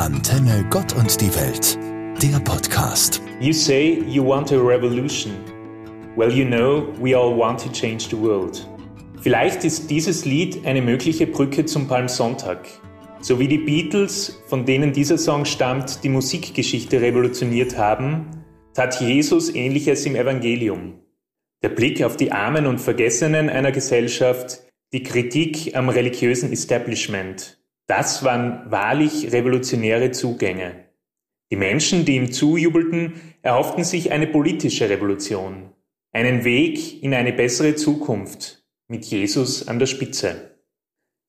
Antenne Gott und die Welt, der Podcast. You say you want a revolution. Well, you know, we all want to change the world. Vielleicht ist dieses Lied eine mögliche Brücke zum Palmsonntag. So wie die Beatles, von denen dieser Song stammt, die Musikgeschichte revolutioniert haben, tat Jesus ähnliches im Evangelium. Der Blick auf die Armen und Vergessenen einer Gesellschaft, die Kritik am religiösen Establishment, das waren wahrlich revolutionäre Zugänge. Die Menschen, die ihm zujubelten, erhofften sich eine politische Revolution, einen Weg in eine bessere Zukunft mit Jesus an der Spitze.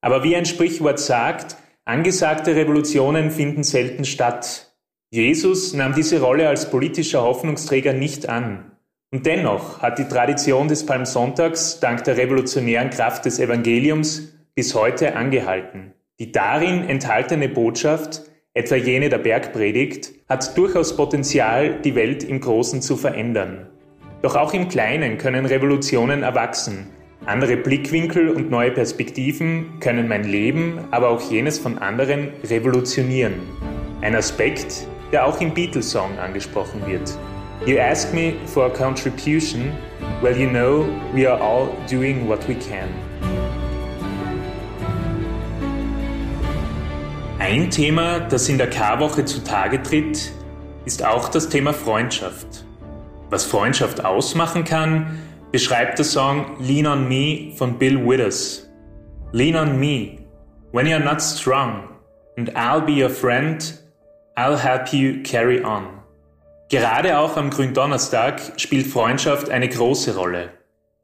Aber wie ein Sprichwort sagt, angesagte Revolutionen finden selten statt. Jesus nahm diese Rolle als politischer Hoffnungsträger nicht an. Und dennoch hat die Tradition des Palmsonntags dank der revolutionären Kraft des Evangeliums bis heute angehalten. Die darin enthaltene Botschaft, etwa jene der Bergpredigt, hat durchaus Potenzial, die Welt im Großen zu verändern. Doch auch im Kleinen können Revolutionen erwachsen. Andere Blickwinkel und neue Perspektiven können mein Leben, aber auch jenes von anderen revolutionieren. Ein Aspekt, der auch im Beatles-Song angesprochen wird. You ask me for a contribution, well you know we are all doing what we can. Ein Thema, das in der Karwoche zutage tritt, ist auch das Thema Freundschaft. Was Freundschaft ausmachen kann, beschreibt der Song Lean on Me von Bill Withers. Lean on me when you're not strong, and I'll be your friend, I'll help you carry on. Gerade auch am Gründonnerstag spielt Freundschaft eine große Rolle.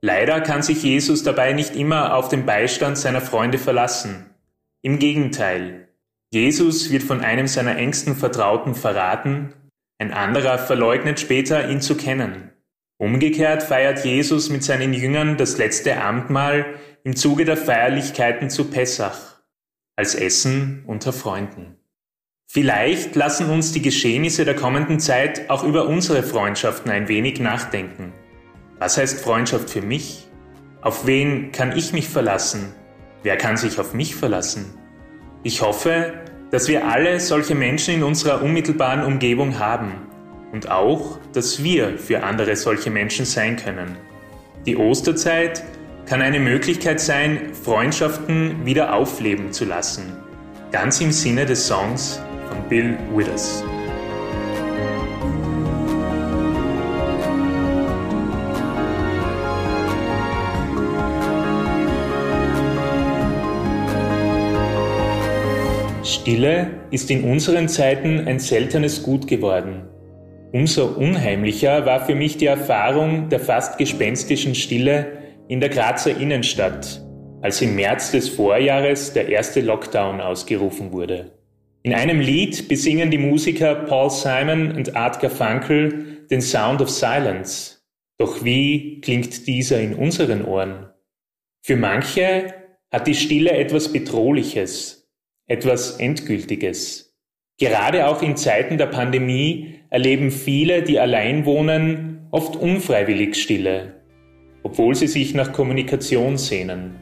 Leider kann sich Jesus dabei nicht immer auf den Beistand seiner Freunde verlassen. Im Gegenteil, Jesus wird von einem seiner engsten Vertrauten verraten, ein anderer verleugnet später, ihn zu kennen. Umgekehrt feiert Jesus mit seinen Jüngern das letzte Abendmahl im Zuge der Feierlichkeiten zu Pessach, als Essen unter Freunden. Vielleicht lassen uns die Geschehnisse der kommenden Zeit auch über unsere Freundschaften ein wenig nachdenken. Was heißt Freundschaft für mich? Auf wen kann ich mich verlassen? Wer kann sich auf mich verlassen? Ich hoffe, dass wir alle solche Menschen in unserer unmittelbaren Umgebung haben und auch, dass wir für andere solche Menschen sein können. Die Osterzeit kann eine Möglichkeit sein, Freundschaften wieder aufleben zu lassen, ganz im Sinne des Songs von Bill Withers. Stille ist in unseren Zeiten ein seltenes Gut geworden. Umso unheimlicher war für mich die Erfahrung der fast gespenstischen Stille in der Grazer Innenstadt, als im März des Vorjahres der erste Lockdown ausgerufen wurde. In einem Lied besingen die Musiker Paul Simon und Art Garfunkel den Sound of Silence. Doch wie klingt dieser in unseren Ohren? Für manche hat die Stille etwas Bedrohliches, etwas Endgültiges. Gerade auch in Zeiten der Pandemie erleben viele, die allein wohnen, oft unfreiwillig Stille, obwohl sie sich nach Kommunikation sehnen.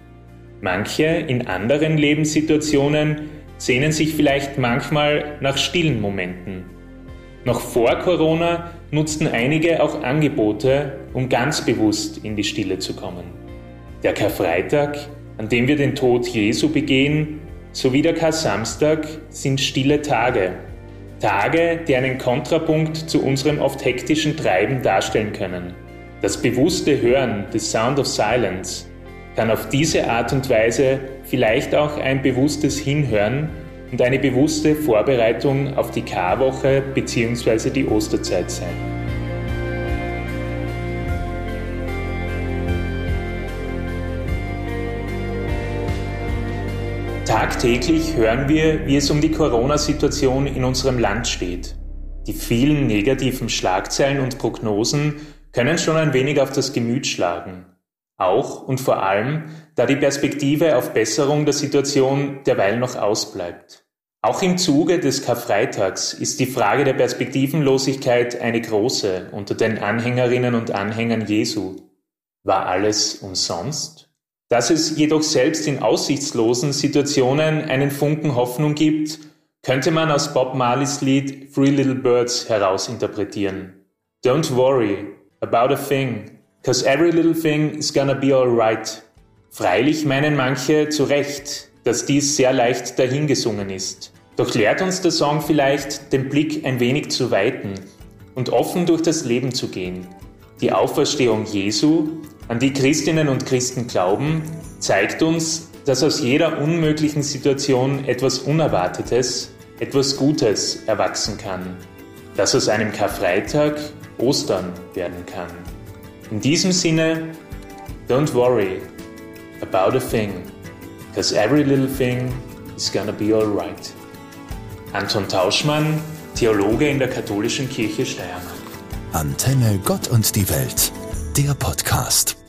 Manche in anderen Lebenssituationen sehnen sich vielleicht manchmal nach stillen Momenten. Noch vor Corona nutzten einige auch Angebote, um ganz bewusst in die Stille zu kommen. Der Karfreitag, an dem wir den Tod Jesu begehen, sowie der Kar-Samstag sind stille Tage. Tage, die einen Kontrapunkt zu unserem oft hektischen Treiben darstellen können. Das bewusste Hören des Sound of Silence kann auf diese Art und Weise vielleicht auch ein bewusstes Hinhören und eine bewusste Vorbereitung auf die Karwoche bzw. die Osterzeit sein. Tagtäglich hören wir, wie es um die Corona-Situation in unserem Land steht. Die vielen negativen Schlagzeilen und Prognosen können schon ein wenig auf das Gemüt schlagen. Auch und vor allem, da die Perspektive auf Besserung der Situation derweil noch ausbleibt. Auch im Zuge des Karfreitags ist die Frage der Perspektivenlosigkeit eine große unter den Anhängerinnen und Anhängern Jesu. War alles umsonst? Dass es jedoch selbst in aussichtslosen Situationen einen Funken Hoffnung gibt, könnte man aus Bob Marleys Lied Three Little Birds herausinterpretieren. Don't worry about a thing, cause every little thing is gonna be alright. Freilich meinen manche zu Recht, dass dies sehr leicht dahingesungen ist. Doch lehrt uns der Song vielleicht, den Blick ein wenig zu weiten und offen durch das Leben zu gehen. Die Auferstehung Jesu, an die Christinnen und Christen glauben, zeigt uns, dass aus jeder unmöglichen Situation etwas Unerwartetes, etwas Gutes erwachsen kann, dass aus einem Karfreitag Ostern werden kann. In diesem Sinne, don't worry about a thing, because every little thing is gonna be alright. Anton Tauschmann, Theologe in der Katholischen Kirche Steiermark. Antenne Gott und die Welt, der Podcast.